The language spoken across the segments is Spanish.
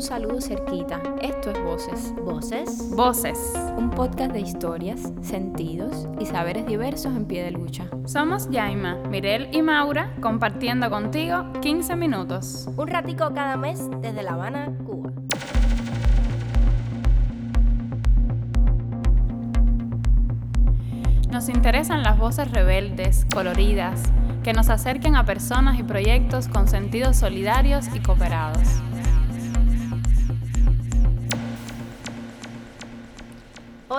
un saludo cerquita. Esto es Voces. Voces. Voces. Un podcast de historias, sentidos y saberes diversos en pie de lucha. Somos Yaima, Mirel y Maura compartiendo contigo 15 minutos. Un ratico cada mes desde La Habana, Cuba. Nos interesan las voces rebeldes, coloridas, que nos acerquen a personas y proyectos con sentidos solidarios y cooperados.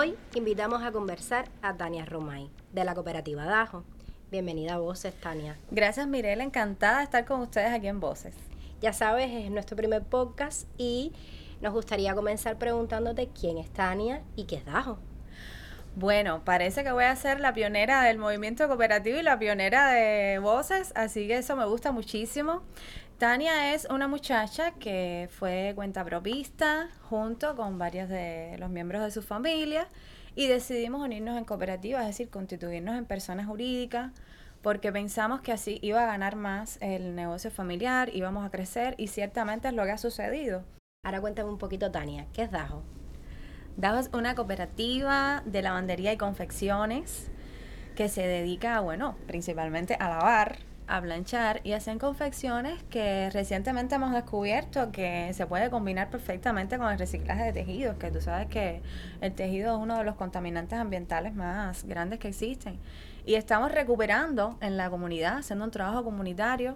Hoy invitamos a conversar a Tania Romay, de la cooperativa Dajo. Bienvenida a Voces, Tania. Gracias, Mirela. Encantada de estar con ustedes aquí en Voces. Ya sabes, es nuestro primer podcast y nos gustaría comenzar preguntándote quién es Tania y qué es Dajo. Bueno, parece que voy a ser la pionera del movimiento cooperativo y la pionera de voces, así que eso me gusta muchísimo. Tania es una muchacha que fue cuenta propista junto con varios de los miembros de su familia y decidimos unirnos en cooperativa, es decir, constituirnos en personas jurídicas porque pensamos que así iba a ganar más el negocio familiar, íbamos a crecer y ciertamente es lo que ha sucedido. Ahora cuéntame un poquito, Tania, ¿qué es Dajo? Dabas una cooperativa de lavandería y confecciones que se dedica, bueno, principalmente a lavar, a planchar y hacen confecciones que recientemente hemos descubierto que se puede combinar perfectamente con el reciclaje de tejidos, que tú sabes que el tejido es uno de los contaminantes ambientales más grandes que existen. Y estamos recuperando en la comunidad, haciendo un trabajo comunitario,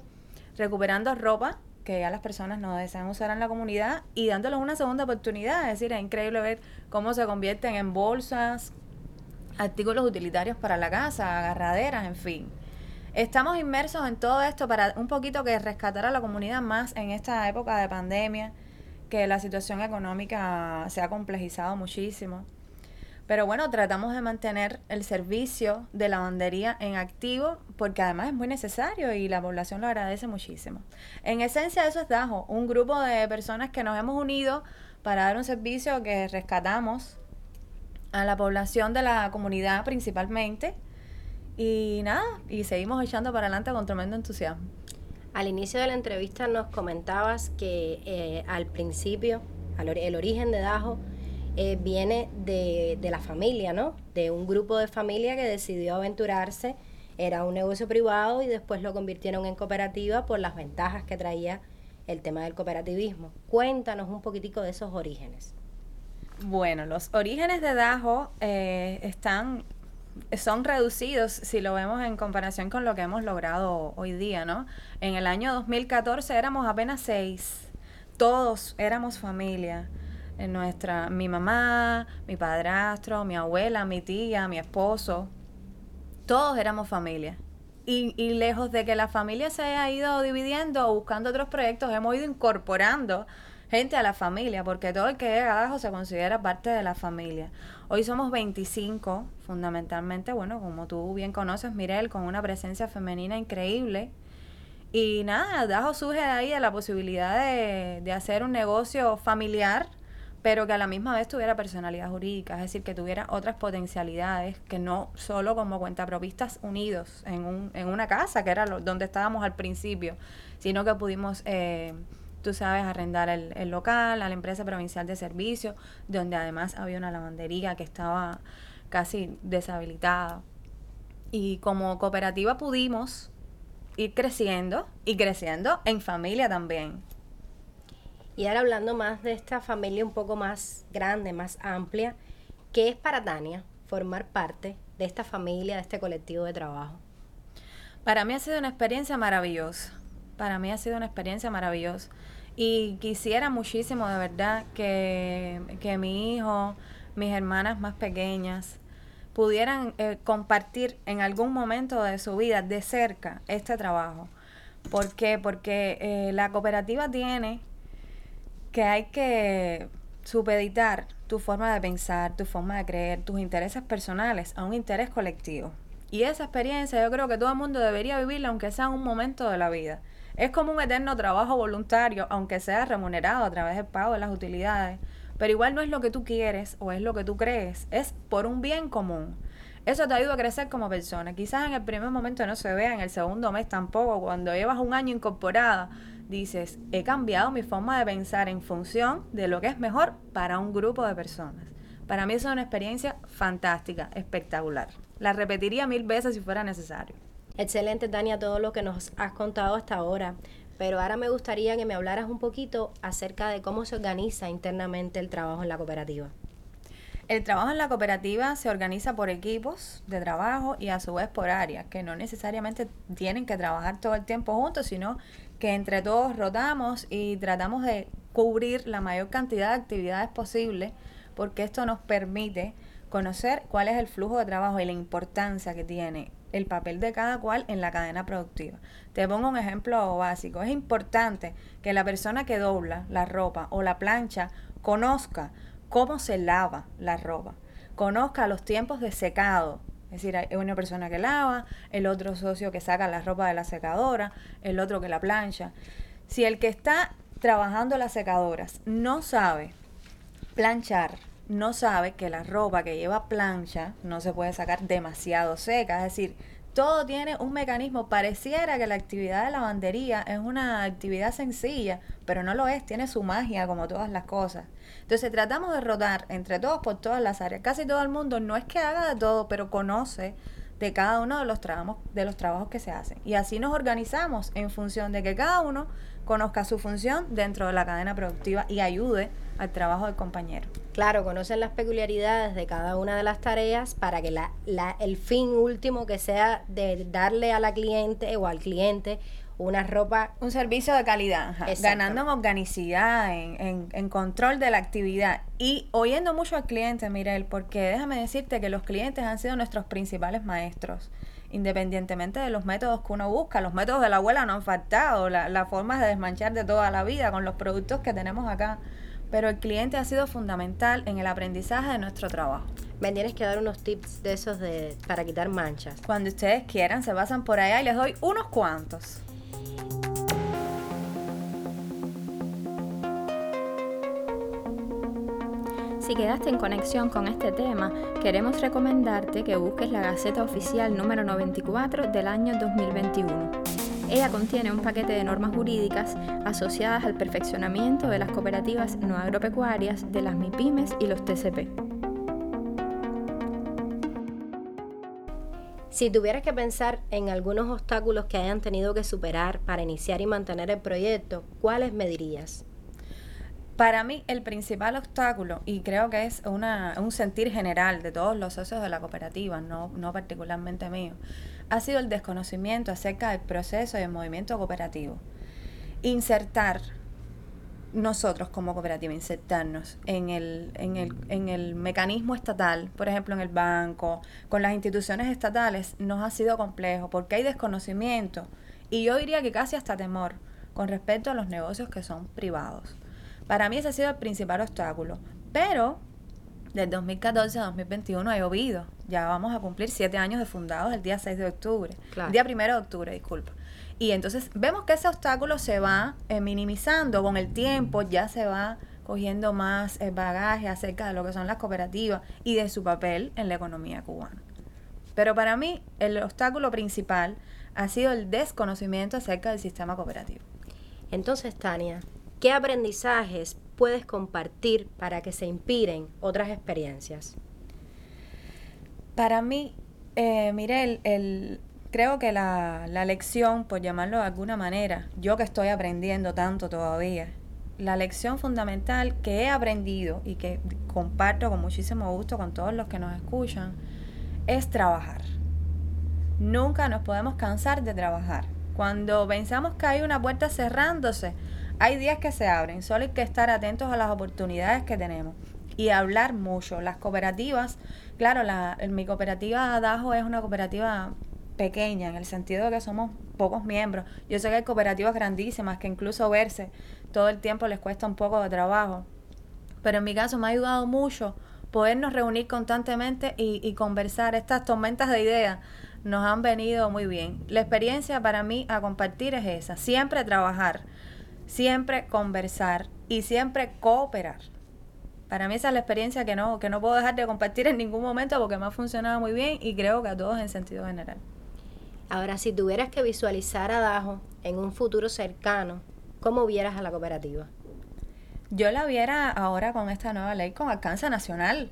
recuperando ropa que ya las personas no desean usar en la comunidad y dándoles una segunda oportunidad. Es decir, es increíble ver cómo se convierten en bolsas, artículos utilitarios para la casa, agarraderas, en fin. Estamos inmersos en todo esto para un poquito que rescatar a la comunidad más en esta época de pandemia, que la situación económica se ha complejizado muchísimo. Pero bueno, tratamos de mantener el servicio de lavandería en activo porque además es muy necesario y la población lo agradece muchísimo. En esencia eso es Dajo, un grupo de personas que nos hemos unido para dar un servicio que rescatamos a la población de la comunidad principalmente. Y nada, y seguimos echando para adelante con tremendo entusiasmo. Al inicio de la entrevista nos comentabas que eh, al principio, el origen de Dajo, eh, viene de, de, la familia, ¿no? De un grupo de familia que decidió aventurarse, era un negocio privado y después lo convirtieron en cooperativa por las ventajas que traía el tema del cooperativismo. Cuéntanos un poquitico de esos orígenes. Bueno, los orígenes de Dajo eh, están son reducidos si lo vemos en comparación con lo que hemos logrado hoy día, ¿no? En el año 2014 éramos apenas seis, todos éramos familia en nuestra, mi mamá, mi padrastro, mi abuela, mi tía, mi esposo, todos éramos familia. Y, y, lejos de que la familia se haya ido dividiendo o buscando otros proyectos, hemos ido incorporando gente a la familia, porque todo el que llega abajo se considera parte de la familia. Hoy somos 25, fundamentalmente, bueno, como tú bien conoces, Mirel, con una presencia femenina increíble. Y nada, Dajo surge de ahí de la posibilidad de, de hacer un negocio familiar pero que a la misma vez tuviera personalidad jurídica, es decir, que tuviera otras potencialidades, que no solo como cuentapropistas unidos en, un, en una casa, que era lo, donde estábamos al principio, sino que pudimos, eh, tú sabes, arrendar el, el, local a la empresa provincial de servicios, donde además había una lavandería que estaba casi deshabilitada. Y como cooperativa pudimos ir creciendo y creciendo en familia también. Y ahora hablando más de esta familia un poco más grande, más amplia, ¿qué es para Tania formar parte de esta familia, de este colectivo de trabajo? Para mí ha sido una experiencia maravillosa. Para mí ha sido una experiencia maravillosa. Y quisiera muchísimo, de verdad, que, que mi hijo, mis hermanas más pequeñas, pudieran eh, compartir en algún momento de su vida de cerca este trabajo. ¿Por qué? Porque eh, la cooperativa tiene que hay que supeditar tu forma de pensar, tu forma de creer, tus intereses personales a un interés colectivo. Y esa experiencia yo creo que todo el mundo debería vivirla aunque sea un momento de la vida. Es como un eterno trabajo voluntario, aunque sea remunerado a través del pago de las utilidades. Pero igual no es lo que tú quieres o es lo que tú crees, es por un bien común. Eso te ayuda a crecer como persona. Quizás en el primer momento no se vea, en el segundo mes tampoco. Cuando llevas un año incorporada, dices, he cambiado mi forma de pensar en función de lo que es mejor para un grupo de personas. Para mí es una experiencia fantástica, espectacular. La repetiría mil veces si fuera necesario. Excelente, Tania, todo lo que nos has contado hasta ahora. Pero ahora me gustaría que me hablaras un poquito acerca de cómo se organiza internamente el trabajo en la cooperativa. El trabajo en la cooperativa se organiza por equipos de trabajo y a su vez por áreas, que no necesariamente tienen que trabajar todo el tiempo juntos, sino que entre todos rotamos y tratamos de cubrir la mayor cantidad de actividades posible, porque esto nos permite conocer cuál es el flujo de trabajo y la importancia que tiene el papel de cada cual en la cadena productiva. Te pongo un ejemplo básico. Es importante que la persona que dobla la ropa o la plancha conozca cómo se lava la ropa, conozca los tiempos de secado. Es decir, hay una persona que lava, el otro socio que saca la ropa de la secadora, el otro que la plancha. Si el que está trabajando las secadoras no sabe planchar, no sabe que la ropa que lleva plancha no se puede sacar demasiado seca, es decir, todo tiene un mecanismo. Pareciera que la actividad de lavandería es una actividad sencilla, pero no lo es, tiene su magia como todas las cosas. Entonces tratamos de rotar entre todos por todas las áreas. Casi todo el mundo no es que haga de todo, pero conoce de cada uno de los trabajos, de los trabajos que se hacen. Y así nos organizamos en función de que cada uno conozca su función dentro de la cadena productiva y ayude al trabajo del compañero. Claro, conocen las peculiaridades de cada una de las tareas para que la, la, el fin último que sea de darle a la cliente o al cliente una ropa... Un servicio de calidad, ganando en organicidad, en, en, control de la actividad y oyendo mucho al cliente, Mirel, porque déjame decirte que los clientes han sido nuestros principales maestros independientemente de los métodos que uno busca. Los métodos de la abuela no han faltado, las la formas de desmanchar de toda la vida con los productos que tenemos acá. Pero el cliente ha sido fundamental en el aprendizaje de nuestro trabajo. Me tienes que dar unos tips de esos de, para quitar manchas. Cuando ustedes quieran, se pasan por allá y les doy unos cuantos. Si quedaste en conexión con este tema, queremos recomendarte que busques la Gaceta Oficial número 94 del año 2021. Ella contiene un paquete de normas jurídicas asociadas al perfeccionamiento de las cooperativas no agropecuarias, de las MIPIMES y los TCP. Si tuvieras que pensar en algunos obstáculos que hayan tenido que superar para iniciar y mantener el proyecto, ¿cuáles me dirías? Para mí el principal obstáculo, y creo que es una, un sentir general de todos los socios de la cooperativa, no, no particularmente mío, ha sido el desconocimiento acerca del proceso y el movimiento cooperativo. Insertar nosotros como cooperativa, insertarnos en el, en, el, en el mecanismo estatal, por ejemplo en el banco, con las instituciones estatales, nos ha sido complejo porque hay desconocimiento y yo diría que casi hasta temor con respecto a los negocios que son privados. Para mí ese ha sido el principal obstáculo. Pero del 2014 a 2021 ha llovido. Ya vamos a cumplir siete años de fundados el día 6 de octubre. El día 1 de octubre, disculpa. Y entonces vemos que ese obstáculo se va eh, minimizando con el tiempo, ya se va cogiendo más eh, bagaje acerca de lo que son las cooperativas y de su papel en la economía cubana. Pero para mí el obstáculo principal ha sido el desconocimiento acerca del sistema cooperativo. Entonces, Tania, ¿Qué aprendizajes puedes compartir para que se inspiren otras experiencias? Para mí, eh, mire, el, creo que la, la lección, por llamarlo de alguna manera, yo que estoy aprendiendo tanto todavía, la lección fundamental que he aprendido y que comparto con muchísimo gusto con todos los que nos escuchan, es trabajar. Nunca nos podemos cansar de trabajar. Cuando pensamos que hay una puerta cerrándose, hay días que se abren, solo hay que estar atentos a las oportunidades que tenemos y hablar mucho. Las cooperativas, claro, la, mi cooperativa Dajo es una cooperativa pequeña en el sentido de que somos pocos miembros. Yo sé que hay cooperativas grandísimas que incluso verse todo el tiempo les cuesta un poco de trabajo. Pero en mi caso me ha ayudado mucho podernos reunir constantemente y, y conversar. Estas tormentas de ideas nos han venido muy bien. La experiencia para mí a compartir es esa, siempre trabajar siempre conversar y siempre cooperar. Para mí esa es la experiencia que no, que no puedo dejar de compartir en ningún momento porque me ha funcionado muy bien y creo que a todos en sentido general. Ahora, si tuvieras que visualizar a Dajo en un futuro cercano, ¿cómo vieras a la cooperativa? Yo la viera ahora con esta nueva ley con alcance nacional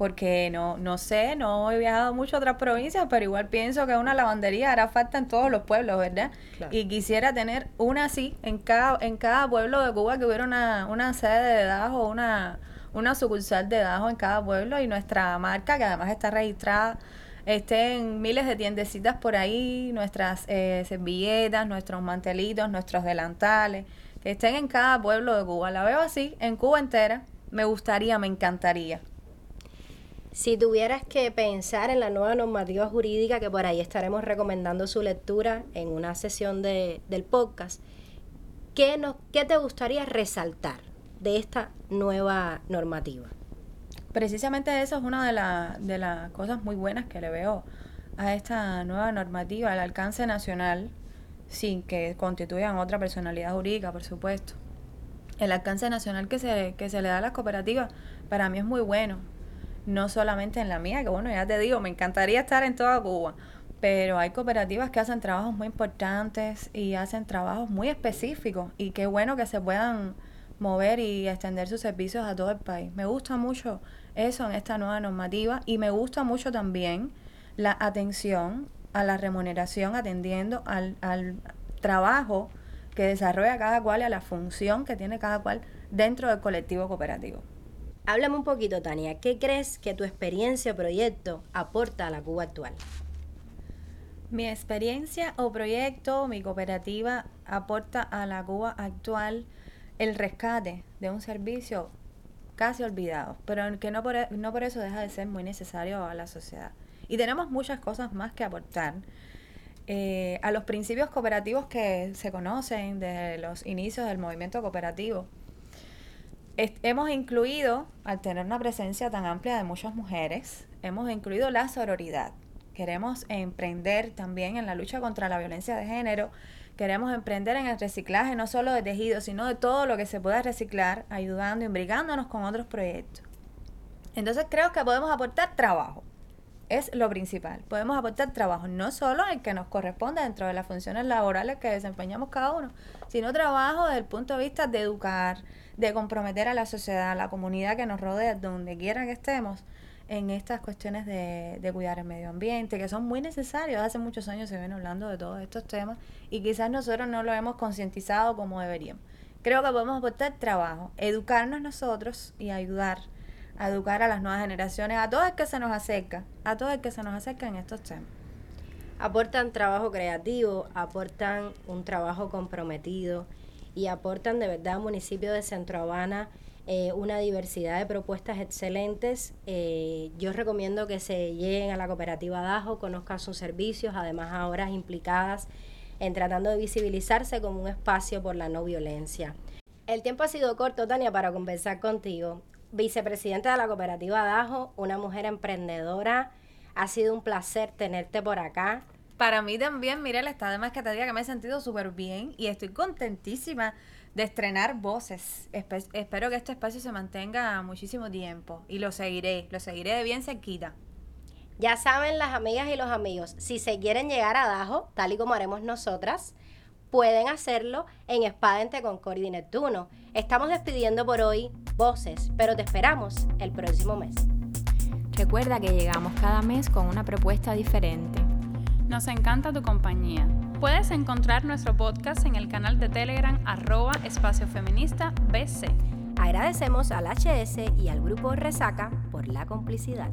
porque no, no sé, no he viajado mucho a otras provincias, pero igual pienso que una lavandería hará falta en todos los pueblos, ¿verdad? Y quisiera tener una así en cada, en cada pueblo de Cuba que hubiera una, una sede de Dajo, una, una sucursal de Dajo en cada pueblo y nuestra marca, que además está registrada, esté en miles de tiendecitas por ahí, nuestras eh, servilletas, nuestros mantelitos, nuestros delantales, que estén en cada pueblo de Cuba. La veo así, en Cuba entera. Me gustaría, me encantaría. Si tuvieras que pensar en la nueva normativa jurídica, que por ahí estaremos recomendando su lectura en una sesión de, del podcast, ¿qué, ¿qué te gustaría resaltar de esta nueva normativa? Precisamente eso es una de, de las cosas muy buenas que le veo a esta nueva normativa, al alcance nacional, sin que constituyan otra personalidad jurídica, por supuesto. El alcance nacional que se, que se le da a las cooperativas para mí es muy bueno no solamente en la mía, que bueno, ya te digo, me encantaría estar en toda Cuba, pero hay cooperativas que hacen trabajos muy importantes y hacen trabajos muy específicos y qué bueno que se puedan mover y extender sus servicios a todo el país. Me gusta mucho eso en esta nueva normativa y me gusta mucho también la atención a la remuneración atendiendo al, al trabajo que desarrolla cada cual y a la función que tiene cada cual dentro del colectivo cooperativo. Háblame un poquito, Tania, ¿qué crees que tu experiencia o proyecto aporta a la Cuba actual? Mi experiencia o proyecto, mi cooperativa aporta a la Cuba actual el rescate de un servicio casi olvidado, pero que no por, e, no por eso deja de ser muy necesario a la sociedad. Y tenemos muchas cosas más que aportar. Eh, a los principios cooperativos que se conocen desde los inicios del movimiento cooperativo, hemos incluido, al tener una presencia tan amplia de muchas mujeres, hemos incluido la sororidad. Queremos emprender también en la lucha contra la violencia de género. Queremos emprender en el reciclaje no solo de tejidos, sino de todo lo que se pueda reciclar, ayudando y imbricándonos con otros proyectos. Entonces creo que podemos aportar trabajo. Es lo principal. Podemos aportar trabajo, no solo el que nos corresponde dentro de las funciones laborales que desempeñamos cada uno, sino trabajo desde el punto de vista de educar, de comprometer a la sociedad, a la comunidad que nos rodea, donde quiera que estemos, en estas cuestiones de, de, cuidar el medio ambiente, que son muy necesarios. Hace muchos años se ven hablando de todos estos temas y quizás nosotros no lo hemos concientizado como deberíamos. Creo que podemos aportar trabajo, educarnos nosotros y ayudar a educar a las nuevas generaciones, a todo el que se nos acerca, a todo el que se nos acerca en estos temas. Aportan trabajo creativo, aportan un trabajo comprometido, y aportan de verdad al municipio de Centro Habana eh, una diversidad de propuestas excelentes. Eh, yo recomiendo que se lleguen a la cooperativa Dajo, conozcan sus servicios, además ahora implicadas en tratando de visibilizarse como un espacio por la no violencia. El tiempo ha sido corto, Tania, para conversar contigo. Vicepresidenta de la cooperativa Dajo, una mujer emprendedora. Ha sido un placer tenerte por acá. Para mí también, Mirel, está además que te diga que me he sentido súper bien y estoy contentísima de estrenar voces. espero que este espacio se mantenga muchísimo tiempo y lo seguiré, lo seguiré de bien cerquita. Ya saben las amigas y los amigos, si se quieren llegar a Dajo, tal y como haremos nosotras, pueden hacerlo en Espada entre Concordia y Neptuno. Estamos despidiendo por hoy voces, pero te esperamos el próximo mes. Recuerda que llegamos cada mes con una propuesta diferente. Nos encanta tu compañía. Puedes encontrar nuestro podcast en el canal de Telegram arroba espacio feminista BC. Agradecemos al HS y al grupo Resaca por la complicidad.